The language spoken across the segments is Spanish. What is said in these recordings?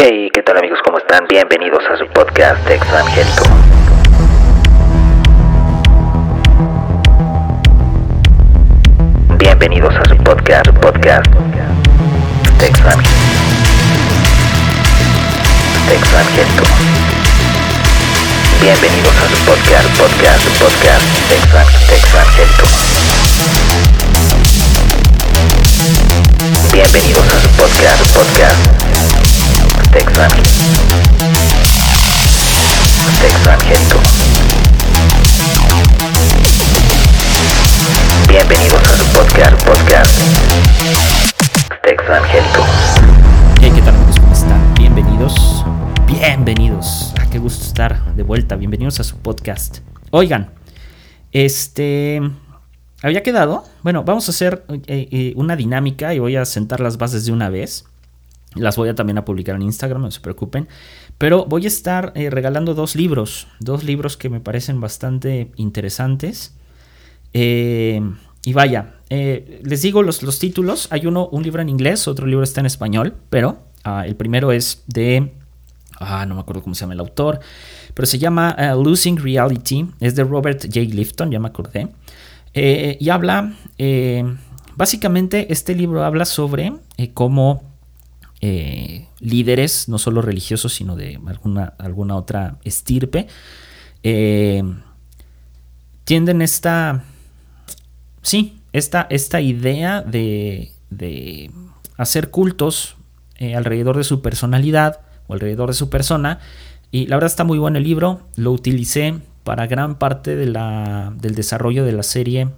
Hey, ¿qué tal amigos? ¿Cómo están? Bienvenidos a su podcast Extranjero. Bienvenidos a su podcast, podcast Extranjero. Extranjero. Bienvenidos a su podcast, podcast, podcast Extranjero. Bienvenidos a su podcast, podcast Extranjero. Extranjero. Bienvenidos a su podcast, podcast Extranjero. Hey, ¿qué tal amigos? ¿Cómo están? Bienvenidos. Bienvenidos. Ah, qué gusto estar de vuelta. Bienvenidos a su podcast. Oigan, este... Había quedado, bueno, vamos a hacer eh, eh, una dinámica y voy a sentar las bases de una vez. Las voy a también a publicar en Instagram, no se preocupen. Pero voy a estar eh, regalando dos libros, dos libros que me parecen bastante interesantes. Eh, y vaya, eh, les digo los, los, títulos. Hay uno, un libro en inglés, otro libro está en español, pero ah, el primero es de... Ah, no me acuerdo cómo se llama el autor, pero se llama Losing Reality. Es de Robert J. Lifton, ya me acordé. Y habla, básicamente este libro habla sobre eh, líderes, no solo religiosos, sino de alguna, alguna otra estirpe, tienden esta, sí, esta, esta idea de, de hacer cultos alrededor de su personalidad o alrededor de su persona. Y la verdad está muy bueno el libro, lo utilicé para gran parte de la, del desarrollo de la serie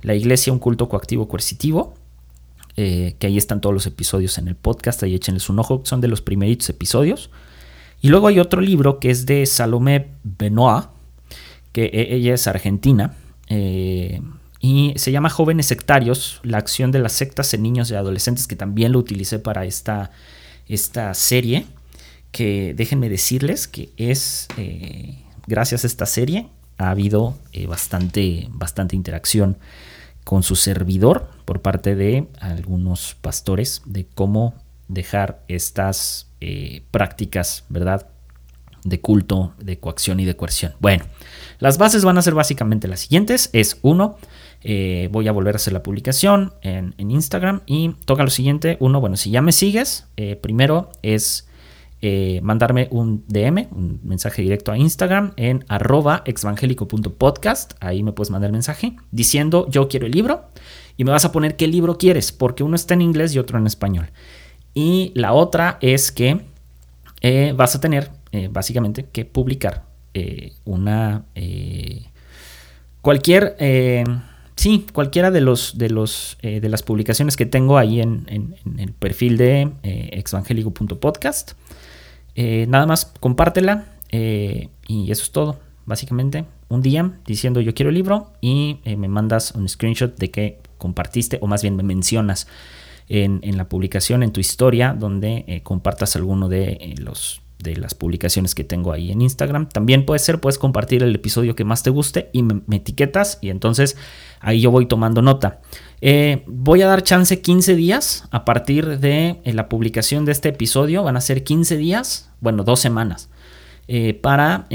La Iglesia, un culto coactivo coercitivo. Eh, que ahí están todos los episodios en el podcast, ahí échenles un ojo, son de los primeritos episodios. Y luego hay otro libro que es de Salomé Benoit, que e, ella es argentina, eh, y se llama Jóvenes Sectarios, la acción de las sectas en niños y adolescentes, que también lo utilicé para esta, esta serie, que déjenme decirles que es... Eh, gracias a esta serie ha habido eh, bastante, bastante interacción con su servidor por parte de algunos pastores de cómo dejar estas eh, prácticas, ¿verdad? De culto, de coacción y de coerción. Bueno, las bases van a ser básicamente las siguientes. Es uno, eh, voy a volver a hacer la publicación en, en, Instagram y toca lo siguiente. Uno, bueno, si ya me sigues, eh, primero es eh, mandarme un DM, un mensaje directo a Instagram en arroba exvangélico.podcast. Ahí me puedes mandar el mensaje diciendo yo quiero el libro y me vas a poner qué libro quieres, porque uno está en inglés y otro en español. Y la otra es que eh, vas a tener eh, básicamente que publicar eh, una... Eh, cualquier... Sí, cualquiera de los de los de las publicaciones que tengo ahí en, el perfil de exvangélico.podcast. Eh, nada más compártela eh, y eso es todo. Básicamente, un día diciendo yo quiero el libro y eh, me mandas un screenshot de que compartiste o más bien me mencionas en, en la publicación, en tu historia, donde eh, compartas alguno de los de las publicaciones que tengo ahí en Instagram. También puede ser, puedes compartir el episodio que más te guste y me, etiquetas y entonces ahí yo voy tomando nota. Eh, voy a dar chance 15 días a partir de eh, la publicación de este episodio. Van a ser 15 días, bueno, dos semanas, eh, para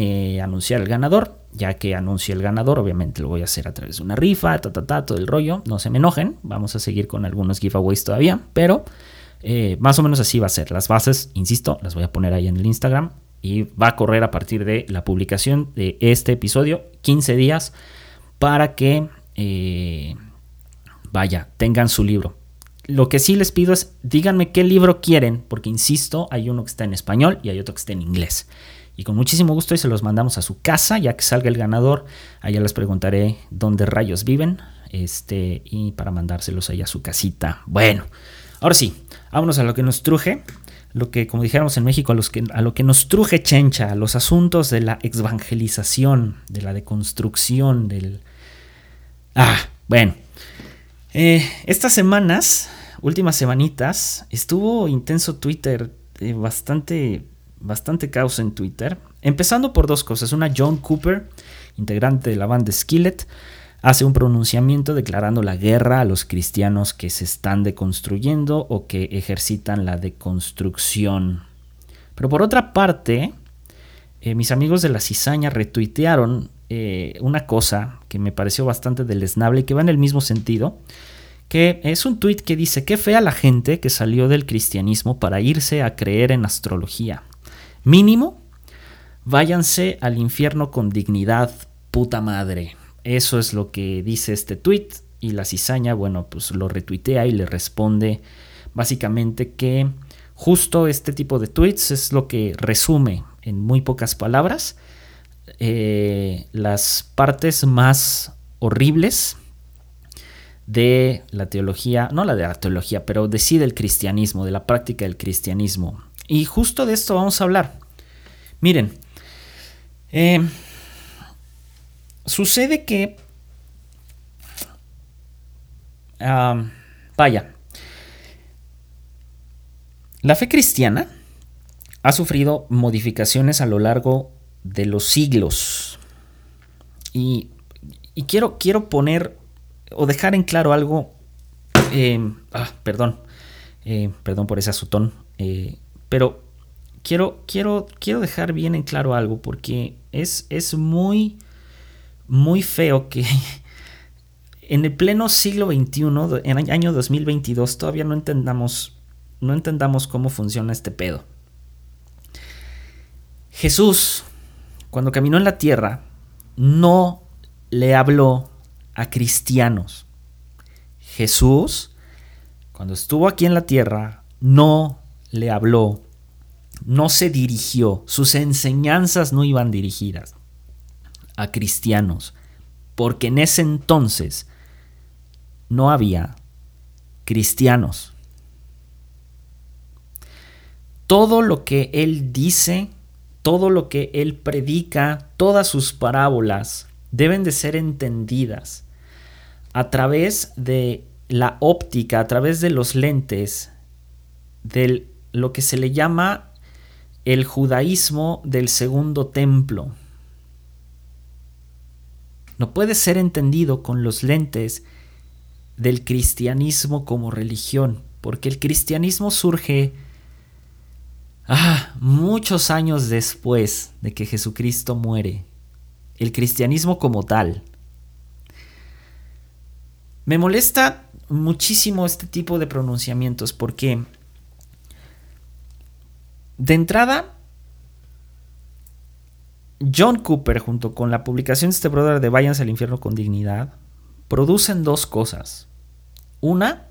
anunciar el ganador. Ya que anuncie el ganador, obviamente lo voy a hacer a través de una rifa, ta, ta, ta, todo el rollo. No se me enojen, vamos a seguir con algunos giveaways todavía, pero eh, más o menos así va a ser. Las bases, insisto, las voy a poner ahí en el Instagram y va a correr a partir de la publicación de este episodio, 15 días, para que, eh, vaya, tengan su libro. Lo que sí les pido es, díganme qué libro quieren, porque insisto, hay uno que está en español y hay otro que está en inglés. Y con muchísimo gusto y se los mandamos a su casa, ya que salga el ganador, allá les preguntaré dónde rayos viven, este, y para mandárselos allá a su casita. Bueno, ahora sí, vámonos a lo que nos truje, lo que, como dijéramos en México, a, lo que nos truje chencha, los asuntos de la evangelización, de la deconstrucción, del... Ah, bueno. Eh, estas semanas, últimas semanitas, estuvo intenso Twitter, eh, bastante, bastante caos en Twitter. Empezando por dos cosas. Una, John Cooper, integrante de la banda Skillet, hace un pronunciamiento declarando la guerra a los cristianos que se están deconstruyendo o que ejercitan la deconstrucción. Pero por otra parte, eh, mis amigos de la cizaña retuitearon eh, una cosa que me pareció bastante deleznable y que va en el mismo sentido, que es un tuit que dice, qué fea la gente que salió del cristianismo para irse a creer en astrología. Mínimo, váyanse al infierno con dignidad, puta madre. Eso es lo que dice este tuit y la cizaña, bueno, pues lo retuitea y le responde básicamente que justo este tipo de tweets es lo que resume en muy pocas palabras eh, las partes más horribles de la teología, no la de la teología, pero de sí del cristianismo, de la práctica del cristianismo. Y justo de esto vamos a hablar. Miren, eh, sucede que, vaya, la fe cristiana ha sufrido modificaciones a lo largo de los siglos. Y, quiero, quiero poner o dejar en claro algo. Em, ah, perdón. Eh, perdón por ese azotón. Eh, pero quiero, quiero, quiero dejar bien en claro algo porque es, es muy, muy feo que en el pleno siglo XXI, en el año 2022, todavía no entendamos, no entendamos cómo funciona este pedo. Jesús, cuando caminó en la tierra, no le habló a cristianos. Jesús, cuando estuvo aquí en la tierra, no le habló, no se dirigió, sus enseñanzas no iban dirigidas a cristianos, porque en ese entonces no había cristianos. Todo lo que él dice todo lo que él predica, todas sus parábolas, deben de ser entendidas a través de la óptica, a través de los lentes, de lo que se le llama el judaísmo del segundo templo. No puede ser entendido con los lentes del cristianismo como religión, porque el cristianismo surge Ah, muchos años después de que Jesucristo muere, el cristianismo como tal. Me molesta muchísimo este tipo de pronunciamientos porque de entrada John Cooper junto con la publicación de este brother de Váyanse al infierno con dignidad producen dos cosas. Una,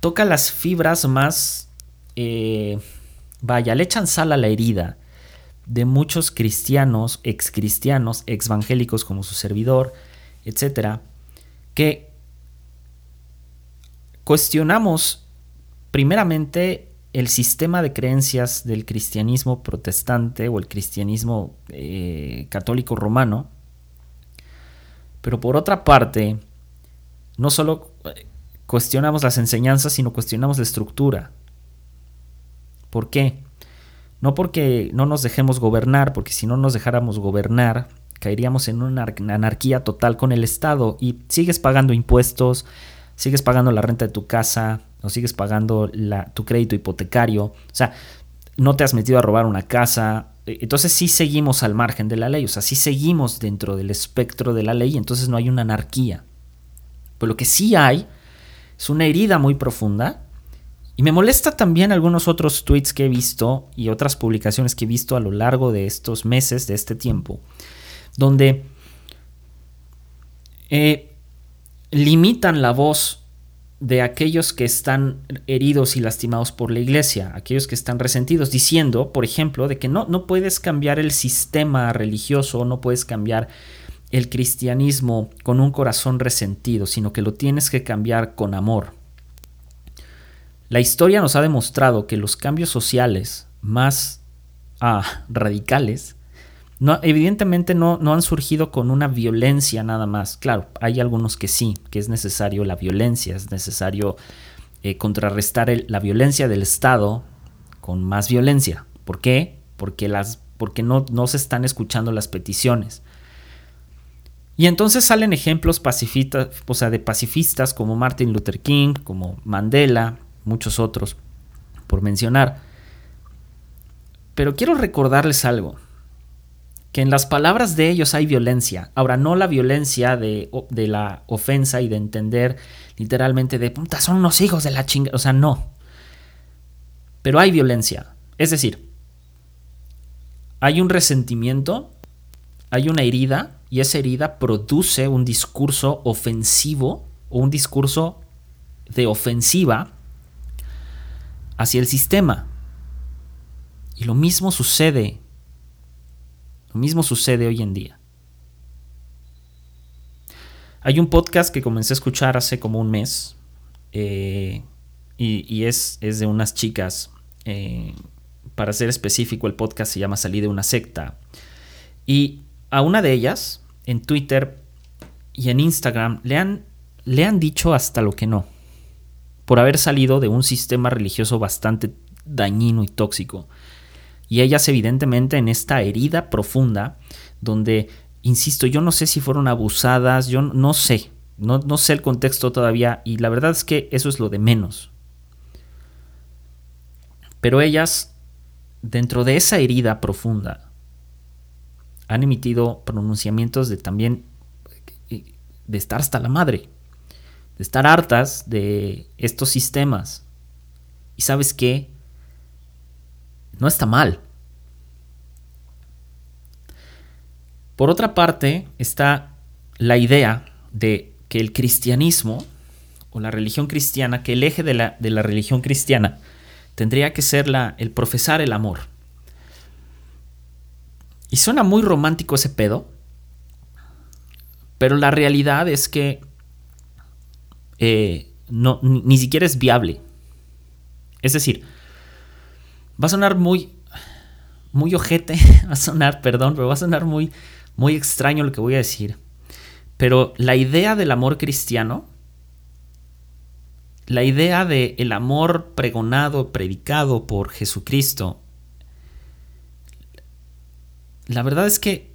toca las fibras más eh, vaya, le echan sal a la herida de muchos cristianos, ex cristianos, ex evangélicos como su servidor, etcétera, que cuestionamos primeramente el sistema de creencias del cristianismo protestante o el cristianismo eh, católico romano, pero por otra parte, no solo eh, cuestionamos las enseñanzas, sino cuestionamos la estructura. ¿Por qué? No porque no nos dejemos gobernar, porque si no nos dejáramos gobernar, caeríamos en una anarquía total con el Estado y sigues pagando impuestos, sigues pagando la renta de tu casa, o sigues pagando tu crédito hipotecario, o sea, no te has metido a robar una casa, e, entonces sí seguimos al margen de la ley, o sea, sí seguimos dentro del espectro de la ley, entonces no hay una anarquía. Pero lo que sí hay es una herida muy profunda y me molesta también algunos otros tweets que he visto y otras publicaciones que he visto a lo largo de estos meses, de este tiempo, donde eh, limitan la voz de aquellos que están heridos y lastimados por la iglesia, aquellos que están resentidos, diciendo, por ejemplo, de que no, no puedes cambiar el sistema religioso, no puedes cambiar el cristianismo con un corazón resentido, sino que lo tienes que cambiar con amor. La historia nos ha demostrado que los cambios sociales más ah, radicales evidentemente no, no, han surgido con una violencia nada más. Claro, hay algunos que sí, que es necesario la violencia, es necesario eh, contrarrestar la violencia del Estado con más violencia. ¿Por qué? Porque, las, porque no, no se están escuchando las peticiones. Y entonces salen ejemplos pacifistas, o sea, de pacifistas como Martin Luther King, como Mandela, muchos otros, por mencionar. Pero quiero recordarles algo. Que en las palabras de ellos hay violencia. Ahora, no la violencia de, de la ofensa y de entender literalmente de puta, son unos hijos de la chinga. O sea, no. Pero hay violencia. Es decir, hay un resentimiento, hay una herida, y esa herida produce un discurso ofensivo o un discurso de ofensiva hacia el sistema. Y lo mismo sucede, lo mismo sucede hoy en día. Hay un podcast que comencé a escuchar hace como un mes eh, y, es, de unas chicas. Eh, para ser específico, el podcast se llama Salí de una secta. Y a una de ellas, en Twitter y en Instagram, le han, le han dicho hasta lo que no. Por haber salido de un sistema religioso bastante dañino y tóxico. Y ellas evidentemente en esta herida profunda donde, insisto, yo no sé si fueron abusadas, yo no sé, no, no sé el contexto todavía y la verdad es que eso es lo de menos. Pero ellas, dentro de esa herida profunda, han emitido pronunciamientos de también de estar hasta la madre, de estar hartas de estos sistemas. Y sabes qué? No está mal. Por otra parte, está la idea de que el cristianismo o la religión cristiana, que el eje de la, de la religión cristiana tendría que ser la, el profesar el amor. Y suena muy romántico ese pedo, pero la realidad es que eh, no, ni, ni siquiera es viable. Es decir, Va a sonar muy, muy ojete, va a sonar, perdón, pero va a sonar muy, muy extraño lo que voy a decir. Pero la idea del amor cristiano, la idea del el amor pregonado, predicado por Jesucristo, la verdad es que,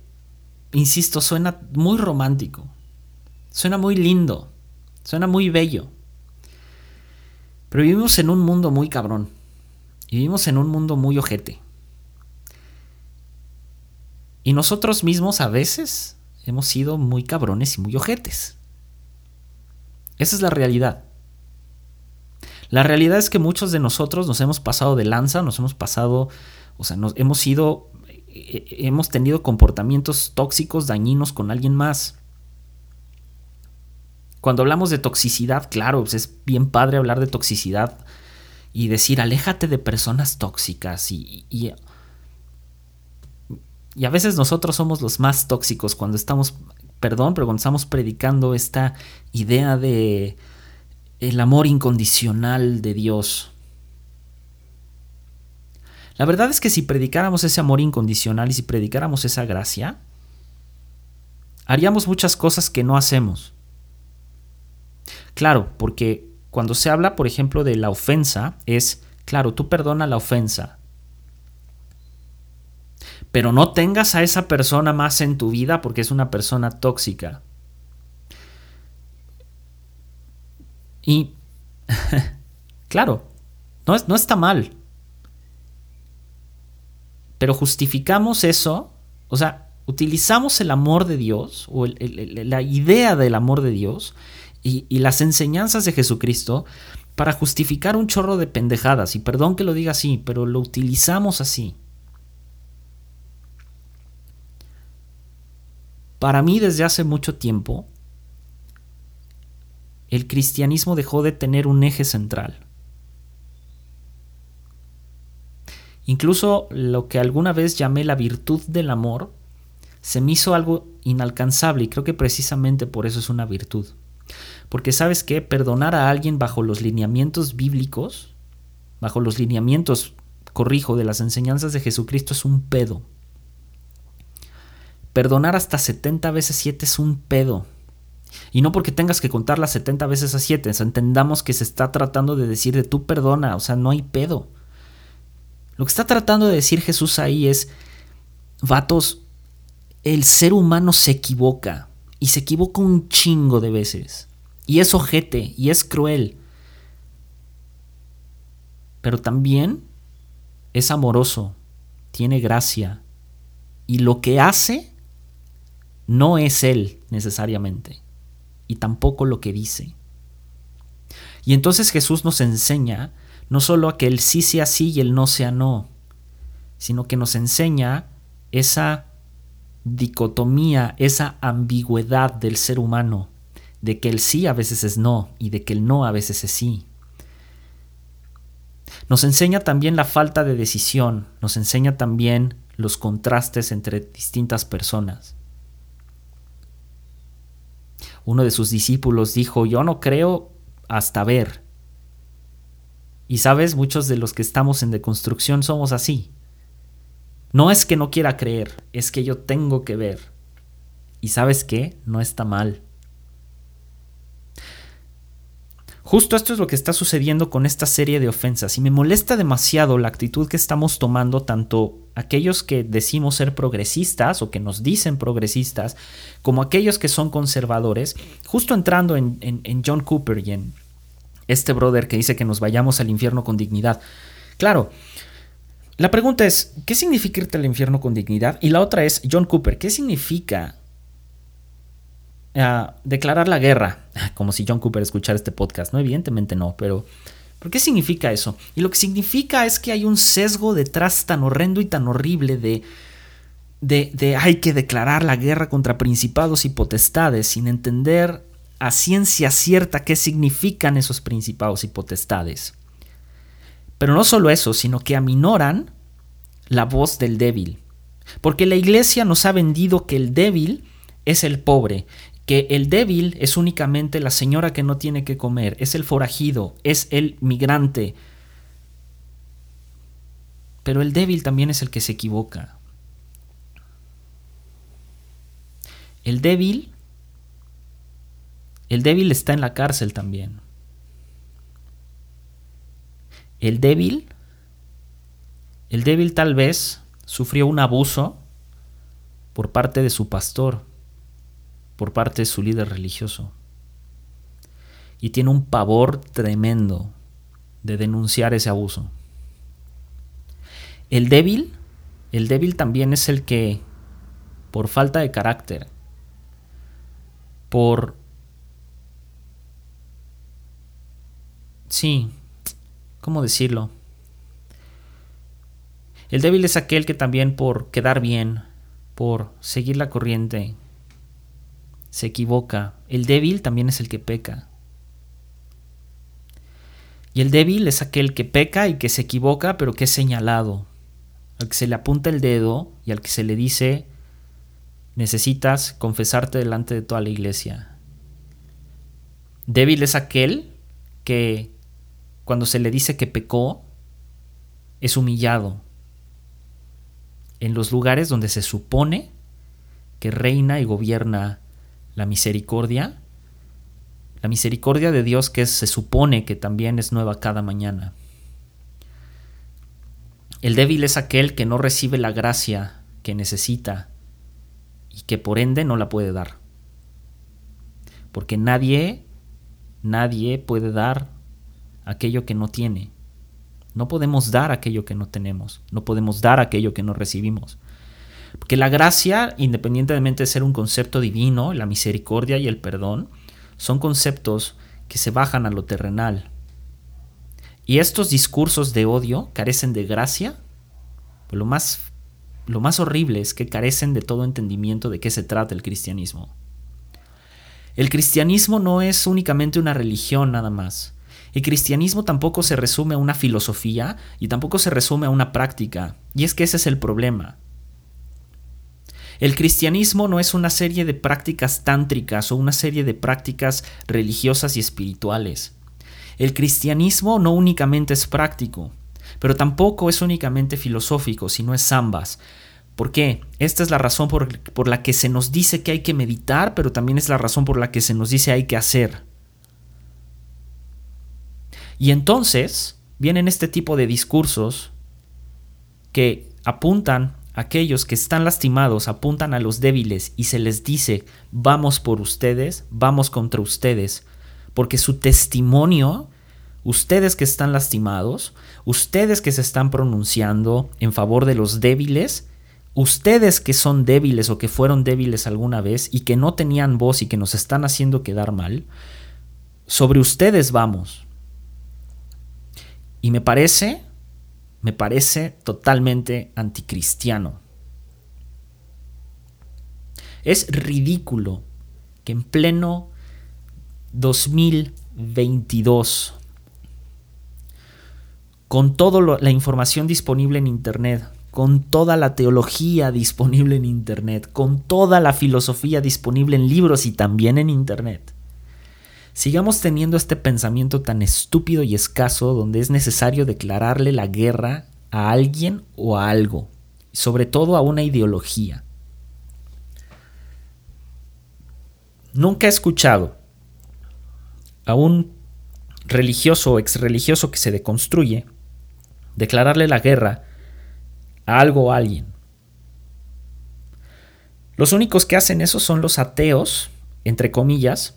insisto, suena muy romántico, suena muy lindo, suena muy bello. Pero vivimos en un mundo muy cabrón. Vivimos en un mundo muy ojete. Y nosotros mismos a veces hemos sido muy cabrones y muy ojetes. Esa es la realidad. La realidad es que muchos de nosotros nos hemos pasado de lanza, nos hemos pasado, o sea, nos hemos sido, eh, hemos tenido comportamientos tóxicos, dañinos con alguien más. Cuando hablamos de toxicidad, claro, pues es bien padre hablar de toxicidad y decir, aléjate de personas tóxicas y, y, a veces nosotros somos los más tóxicos cuando estamos, perdón, pero cuando estamos predicando esta idea de el amor incondicional de Dios. La verdad es que si predicáramos ese amor incondicional y si predicáramos esa gracia, haríamos muchas cosas que no hacemos. Claro, porque cuando se habla, por ejemplo, de la ofensa, es, claro, tú perdona la ofensa, pero no tengas a esa persona más en tu vida porque es una persona tóxica. Y, claro, no, no está mal. Pero justificamos eso, o sea, utilizamos el amor de Dios o la idea del amor de Dios y, las enseñanzas de Jesucristo para justificar un chorro de pendejadas. Y perdón que lo diga así, pero lo utilizamos así. Para mí desde hace mucho tiempo, el cristianismo dejó de tener un eje central. Incluso lo que alguna vez llamé la virtud del amor, se me hizo algo inalcanzable y creo que precisamente por eso es una virtud. Porque sabes que perdonar a alguien bajo los lineamientos bíblicos, bajo los lineamientos, corrijo, de las enseñanzas de Jesucristo es un pedo. Perdonar hasta 70 veces 7 es un pedo. Y no porque tengas que contar las 70 veces a 7, entendamos que se está tratando de decir de tú perdona, o sea, no hay pedo. Lo que está tratando de decir Jesús ahí es, vatos, el ser humano se equivoca y se equivoca un chingo de veces. Y es ojete y es cruel. Pero también es amoroso. tiene gracia y lo que hace no es Él necesariamente y tampoco lo que dice. Y entonces Jesús nos enseña no solo a que el sí sea sí y el no sea no, sino que nos enseña esa dicotomía, esa ambigüedad del ser humano, de que el sí a veces es no y de que el no a veces es sí. Nos enseña también la falta de decisión, nos enseña también los contrastes entre distintas personas. Uno de sus discípulos dijo, yo no creo hasta ver. Y sabes, muchos de los que estamos en deconstrucción somos así. No es que no quiera creer, es que yo tengo que ver. Y sabes qué, no está mal. Justo esto es lo que está sucediendo con esta serie de ofensas y me molesta demasiado la actitud que estamos tomando tanto aquellos que decimos ser progresistas o que nos dicen progresistas como aquellos que son conservadores, justo entrando en, en John Cooper y en este brother que dice que nos vayamos al infierno con dignidad. Claro, la pregunta es, ¿qué significa irte al infierno con dignidad? Y la otra es, John Cooper, ¿qué significa declarar la guerra, como si John Cooper escuchara este podcast, ¿no? Evidentemente no, pero ¿por qué significa eso? Y lo que significa es que hay un sesgo detrás tan horrendo y tan horrible de, de, de hay que declarar la guerra contra principados y potestades sin entender a ciencia cierta qué significan esos principados y potestades. Pero no solo eso, sino que aminoran la voz del débil. Porque la iglesia nos ha vendido que el débil es el pobre que el débil es únicamente la señora que no tiene que comer, es el forajido, es el migrante. Pero el débil también es el que se equivoca. El débil, el débil está en la cárcel también. El débil, el débil tal vez sufrió un abuso por parte de su pastor por parte de su líder religioso. Y tiene un pavor tremendo de denunciar ese abuso. El débil, el débil también es el que, por falta de carácter, por... Sí, ¿cómo decirlo? El débil es aquel que también por quedar bien, por seguir la corriente, se equivoca. El débil también es el que peca. Y el débil es aquel que peca y que se equivoca, pero que es señalado. Al que se le apunta el dedo y al que se le dice, necesitas confesarte delante de toda la iglesia. Débil es aquel que cuando se le dice que pecó, es humillado. En los lugares donde se supone que reina y gobierna la misericordia, la misericordia de Dios que se supone que también es nueva cada mañana. El débil es aquel que no recibe la gracia que necesita y que por ende no la puede dar. Porque nadie, nadie puede dar aquello que no tiene. No podemos dar aquello que no tenemos. No podemos dar aquello que no recibimos. Que la gracia, independientemente de ser un concepto divino, la misericordia y el perdón, son conceptos que se bajan a lo terrenal. Y estos discursos de odio carecen de gracia. Pues lo más, lo más horrible es que carecen de todo entendimiento de qué se trata el cristianismo. El cristianismo no es únicamente una religión nada más. El cristianismo tampoco se resume a una filosofía y tampoco se resume a una práctica. Y es que ese es el problema. El cristianismo no es una serie de prácticas tántricas o una serie de prácticas religiosas y espirituales. El cristianismo no únicamente es práctico, pero tampoco es únicamente filosófico, sino es ambas. ¿Por qué? Esta es la razón por, por, la que se nos dice que hay que meditar, pero también es la razón por la que se nos dice hay que hacer. Y entonces vienen este tipo de discursos que apuntan aquellos que están lastimados apuntan a los débiles y se les dice, vamos por ustedes, vamos contra ustedes, porque su testimonio ustedes que están lastimados, ustedes que se están pronunciando en favor de los débiles, ustedes que son débiles o que fueron débiles alguna vez y que no tenían voz y que nos están haciendo quedar mal, sobre ustedes vamos. Y me parece, me parece totalmente anticristiano. Es ridículo que en pleno 2022, con toda la información disponible en Internet, con toda la teología disponible en Internet, con toda la filosofía disponible en libros y también en Internet, sigamos teniendo este pensamiento tan estúpido y escaso donde es necesario declararle la guerra a alguien o a algo, sobre todo a una ideología. Nunca he escuchado a un religioso o ex religioso que se deconstruye declararle la guerra a algo o a alguien. Los únicos que hacen eso son los ateos, entre comillas,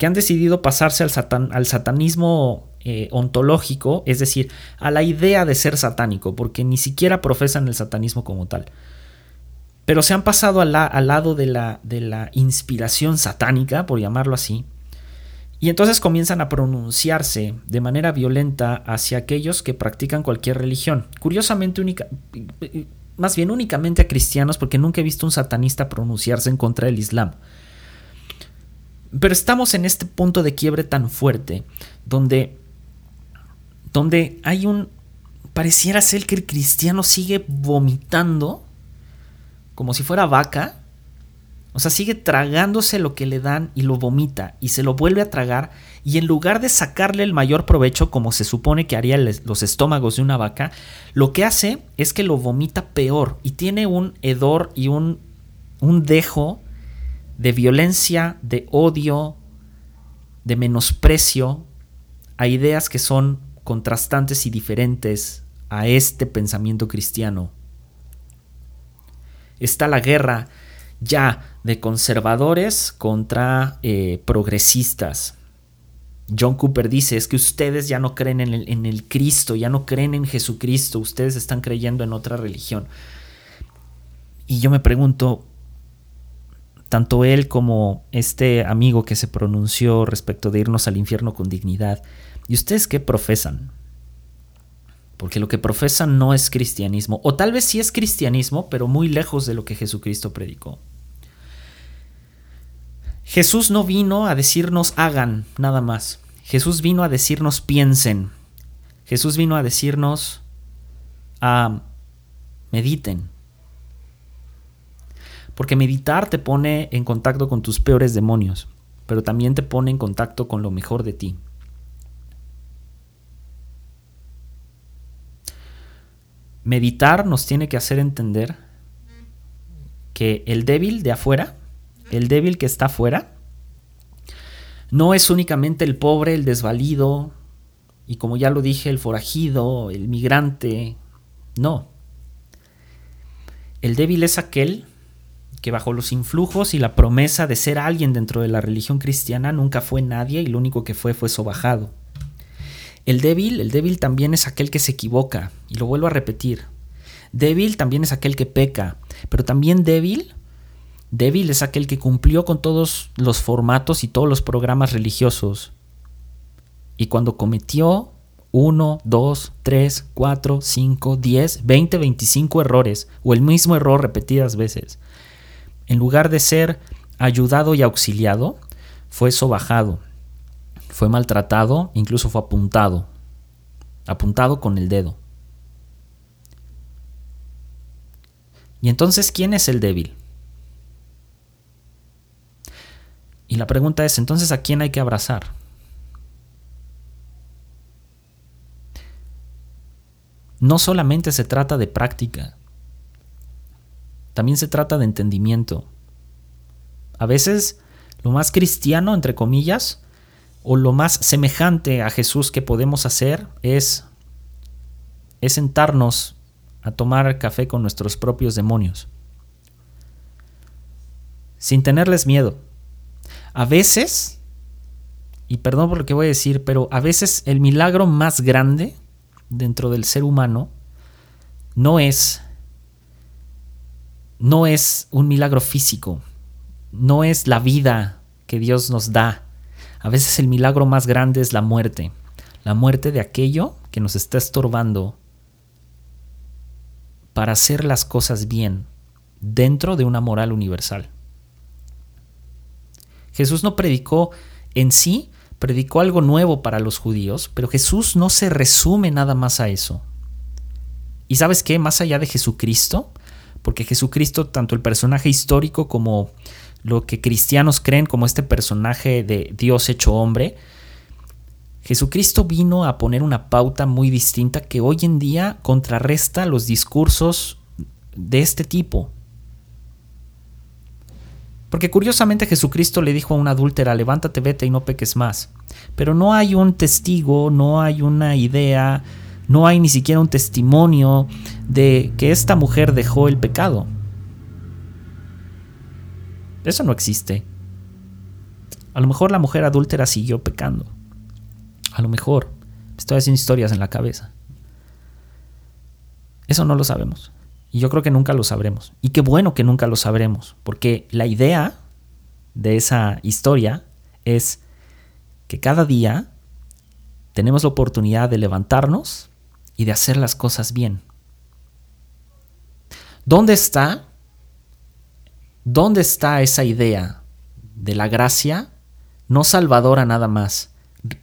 que han decidido pasarse al, satanismo eh, ontológico, es decir, a la idea de ser satánico, porque ni siquiera profesan el satanismo como tal. Pero se han pasado al, lado de la, de la inspiración satánica, por llamarlo así, y entonces comienzan a pronunciarse de manera violenta hacia aquellos que practican cualquier religión. Curiosamente, única, más bien únicamente a cristianos, porque nunca he visto un satanista pronunciarse en contra del Islam. Pero estamos en este punto de quiebre tan fuerte, donde, donde hay un... Pareciera ser que el cristiano sigue vomitando como si fuera vaca. O sea, sigue tragándose lo que le dan y lo vomita y se lo vuelve a tragar y en lugar de sacarle el mayor provecho como se supone que haría los estómagos de una vaca, lo que hace es que lo vomita peor y tiene un hedor y un, un dejo de violencia, de odio, de menosprecio a ideas que son contrastantes y diferentes a este pensamiento cristiano. Está la guerra ya de conservadores contra eh, progresistas. John Cooper dice, es que ustedes ya no creen en el, en el, Cristo, ya no creen en Jesucristo, ustedes están creyendo en otra religión. Y yo me pregunto, tanto él como este amigo que se pronunció respecto de irnos al infierno con dignidad, ¿y ustedes qué profesan? Porque lo que profesan no es cristianismo, o tal vez sí es cristianismo, pero muy lejos de lo que Jesucristo predicó. Jesús no vino a decirnos hagan nada más. Jesús vino a decirnos piensen. Jesús vino a decirnos ah, mediten. Porque meditar te pone en contacto con tus peores demonios, pero también te pone en contacto con lo mejor de ti. Meditar nos tiene que hacer entender que el débil de afuera el débil que está afuera, no es únicamente el pobre, el desvalido, y como ya lo dije, el forajido, el migrante, no. El débil es aquel que bajo los influjos y la promesa de ser alguien dentro de la religión cristiana nunca fue nadie y lo único que fue fue sobajado. El débil, el débil también es aquel que se equivoca, y lo vuelvo a repetir. Débil también es aquel que peca, pero también débil Débil es aquel que cumplió con todos los formatos y todos los programas religiosos. Y cuando cometió 1, 2, 3, 4, 5, 10, 20, 25 errores, o el mismo error repetidas veces, en lugar de ser ayudado y auxiliado, fue sobajado, fue maltratado, incluso fue apuntado, apuntado con el dedo. Y entonces, ¿quién es el débil? Y la pregunta es, entonces, ¿a quién hay que abrazar? No solamente se trata de práctica, también se trata de entendimiento. A veces, lo más cristiano, entre comillas, o lo más semejante a Jesús que podemos hacer es, es sentarnos a tomar café con nuestros propios demonios, sin tenerles miedo a veces, y perdón por lo que voy a decir, pero a veces el milagro más grande dentro del ser humano no es no es un milagro físico, no es la vida que Dios nos da. A veces el milagro más grande es la muerte, la muerte de aquello que nos está estorbando para hacer las cosas bien dentro de una moral universal. Jesús no predicó en sí, predicó algo nuevo para los judíos, pero Jesús no se resume nada más a eso. ¿Y sabes qué? Más allá de Jesucristo, porque Jesucristo, tanto el personaje histórico como lo que cristianos creen como este personaje de Dios hecho hombre, Jesucristo vino a poner una pauta muy distinta que hoy en día contrarresta los discursos de este tipo. Porque curiosamente Jesucristo le dijo a una adúltera, levántate, vete y no peques más. Pero no hay un testigo, no hay una idea, no hay ni siquiera un testimonio de que esta mujer dejó el pecado. Eso no existe. A lo mejor la mujer adúltera siguió pecando. A lo mejor. Estoy haciendo historias en la cabeza. Eso no lo sabemos. Y yo creo que nunca lo sabremos. Y qué bueno que nunca lo sabremos. Porque la idea de esa historia es que cada día tenemos la oportunidad de levantarnos y de hacer las cosas bien. ¿Dónde está? ¿Dónde está esa idea de la gracia no salvadora nada más,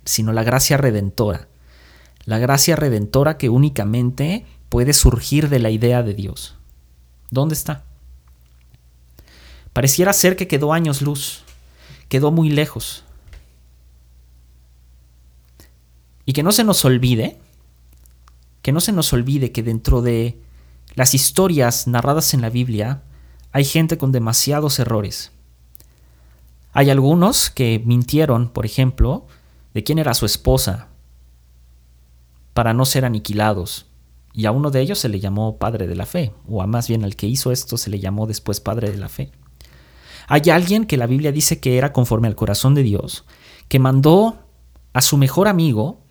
sino la gracia redentora? La gracia redentora que únicamente puede surgir de la idea de Dios. ¿Dónde está? Pareciera ser que quedó años luz, quedó muy lejos. Y que no se nos olvide que no se nos olvide que dentro de las historias narradas en la Biblia hay gente con demasiados errores. Hay algunos que mintieron, por ejemplo, de quién era su esposa, para no ser aniquilados. Y a uno de ellos se le llamó padre de la fe, o a más bien al que hizo esto se le llamó después padre de la fe. Hay alguien que la Biblia dice que era conforme al corazón de Dios, que mandó a su mejor amigo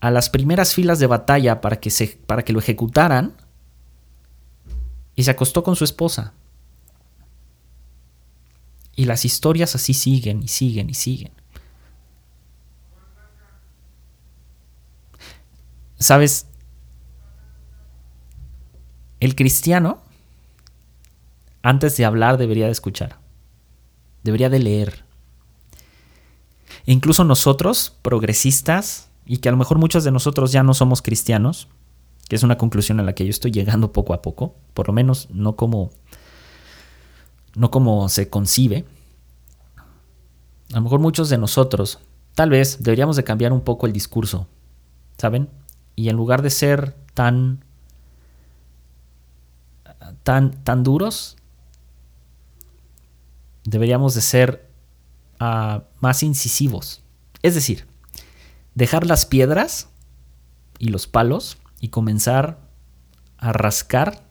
a las primeras filas de batalla para que, se, para que lo ejecutaran y se acostó con su esposa. Y las historias así siguen y siguen y siguen. ¿Sabes? El cristiano, antes de hablar, debería de escuchar. Debería de leer. Incluso nosotros, progresistas, y que a lo mejor muchos de nosotros ya no somos cristianos, que es una conclusión a la que yo estoy llegando poco a poco, por lo menos no como no como se concibe. A lo mejor muchos de nosotros tal vez deberíamos de cambiar un poco el discurso, ¿saben? Y en lugar de ser tan tan tan duros, deberíamos de ser uh, más incisivos. Es decir, dejar las piedras y los palos y comenzar a rascar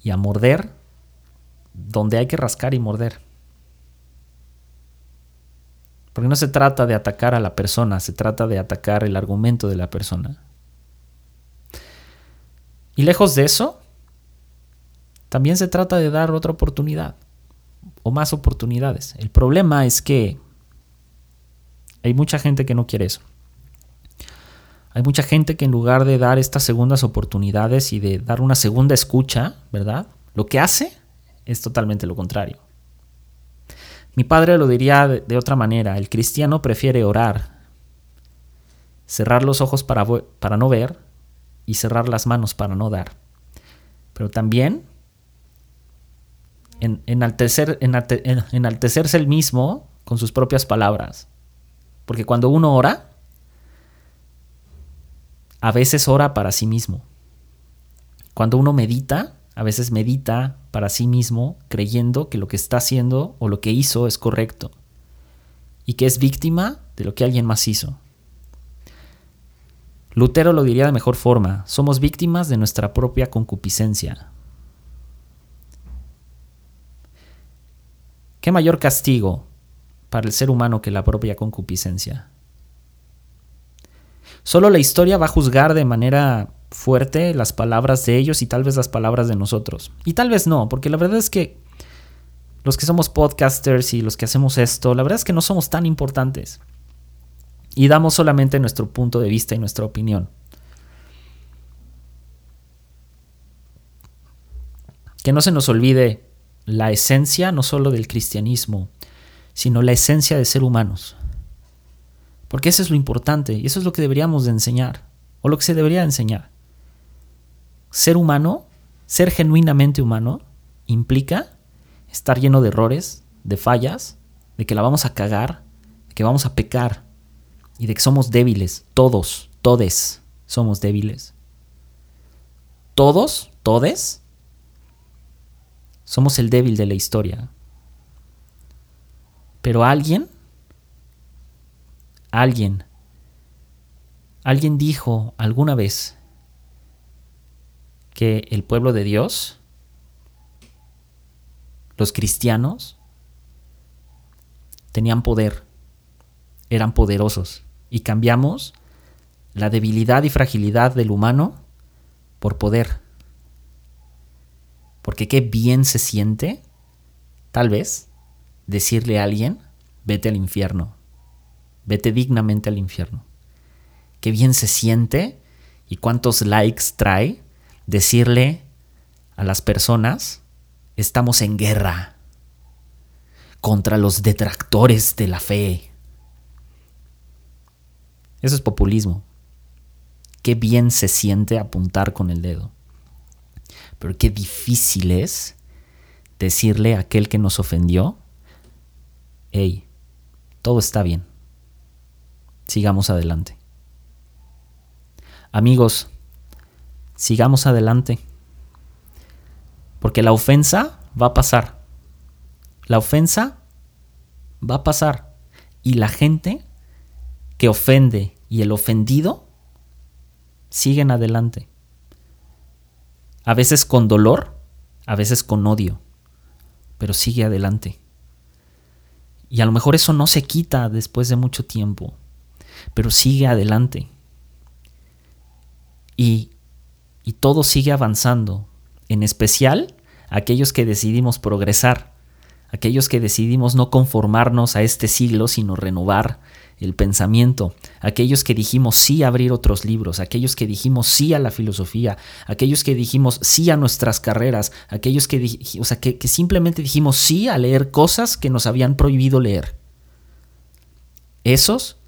y a morder donde hay que rascar y morder. Porque no se trata de atacar a la persona, se trata de atacar el argumento de la persona. Y lejos de eso, también se trata de dar otra oportunidad o más oportunidades. El problema es que hay mucha gente que no quiere eso. Hay mucha gente que en lugar de dar estas segundas oportunidades y de dar una segunda escucha, ¿verdad? Lo que hace es totalmente lo contrario. Mi padre lo diría de, otra manera. El cristiano prefiere orar, cerrar los ojos para, para no ver y cerrar las manos para no dar. Pero también en, enaltecer, enaltecerse el mismo con sus propias palabras. Porque cuando uno ora, a veces ora para sí mismo. Cuando uno medita, a veces medita para sí mismo creyendo que lo que está haciendo o lo que hizo es correcto y que es víctima de lo que alguien más hizo. Lutero lo diría de mejor forma, somos víctimas de nuestra propia concupiscencia. ¿Qué mayor castigo para el ser humano que la propia concupiscencia. Solo la historia va a juzgar de manera fuerte las palabras de ellos y tal vez las palabras de nosotros. Y tal vez no, porque la verdad es que los que somos podcasters y los que hacemos esto, la verdad es que no somos tan importantes. Y damos solamente nuestro punto de vista y nuestra opinión. Que no se nos olvide la esencia no solo del cristianismo, sino la esencia de ser humanos. Porque eso es lo importante y eso es lo que deberíamos de enseñar, o lo que se debería enseñar. Ser humano, ser genuinamente humano, implica estar lleno de errores, de fallas, de que la vamos a cagar, de que vamos a pecar y de que somos débiles, todos, todes somos débiles. Todos, todes, somos el débil de la historia. Pero alguien, alguien, alguien dijo alguna vez que el pueblo de Dios, los cristianos, tenían poder, eran poderosos y cambiamos la debilidad y fragilidad del humano por poder. Porque qué bien se siente, tal vez, decirle a alguien, vete al infierno, vete dignamente al infierno. Qué bien se siente y cuántos likes trae decirle a las personas, estamos en guerra contra los detractores de la fe. Eso es populismo. Qué bien se siente apuntar con el dedo. Pero qué difícil es decirle a aquel que nos ofendió, hey, todo está bien. Sigamos adelante. Amigos, sigamos adelante. Porque la ofensa va a pasar. La ofensa va a pasar. Y la gente que ofende y el ofendido siguen adelante. A veces con dolor, a veces con odio, pero sigue adelante. Y a lo mejor eso no se quita después de mucho tiempo, pero sigue adelante. Y, y todo sigue avanzando, en especial aquellos que decidimos progresar, aquellos que decidimos no conformarnos a este siglo, sino renovar el pensamiento, aquellos que dijimos sí a abrir otros libros, aquellos que dijimos sí a la filosofía, aquellos que dijimos sí a nuestras carreras, aquellos que, o sea, que, simplemente dijimos sí a leer cosas que nos habían prohibido leer. Esos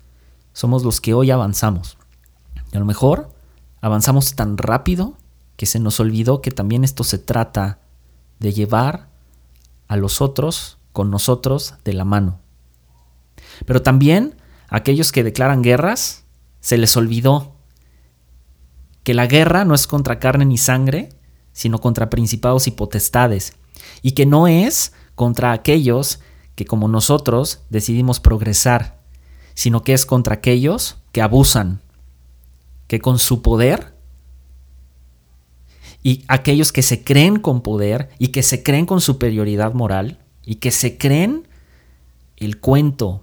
somos los que hoy avanzamos. Y a lo mejor avanzamos tan rápido que se nos olvidó que también esto se trata de llevar a los otros con nosotros de la mano. Pero también aquellos que declaran guerras, se les olvidó que la guerra no es contra carne ni sangre, sino contra principados y potestades, y que no es contra aquellos que como nosotros decidimos progresar, sino que es contra aquellos que abusan, que con su poder y aquellos que se creen con poder y que se creen con superioridad moral y que se creen el cuento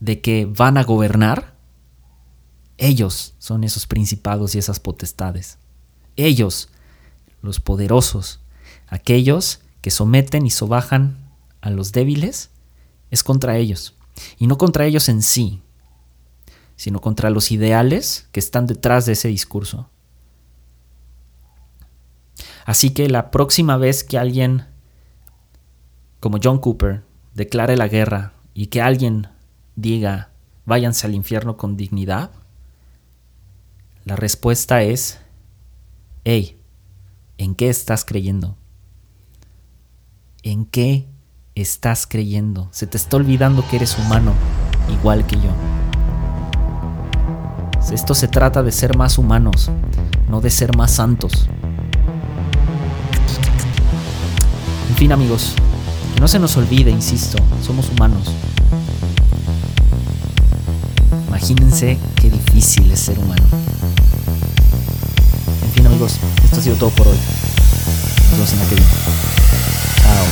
de que van a gobernar, ellos son esos principados y esas potestades. Ellos, los poderosos, aquellos que someten y sobajan a los débiles, es contra ellos. Y no contra ellos en sí, sino contra los ideales que están detrás de ese discurso. Así que la próxima vez que alguien como John Cooper declare la guerra y que alguien diga, váyanse al infierno con dignidad? La respuesta es, hey, ¿en qué estás creyendo? ¿En qué estás creyendo? Se te está olvidando que eres humano, igual que yo. Esto se trata de ser más humanos, no de ser más santos. En fin amigos, no se nos olvide, insisto, somos humanos. Imagínense qué difícil es ser humano. En fin amigos, esto ha sido todo por hoy. Nos vemos en la que viene. Chao.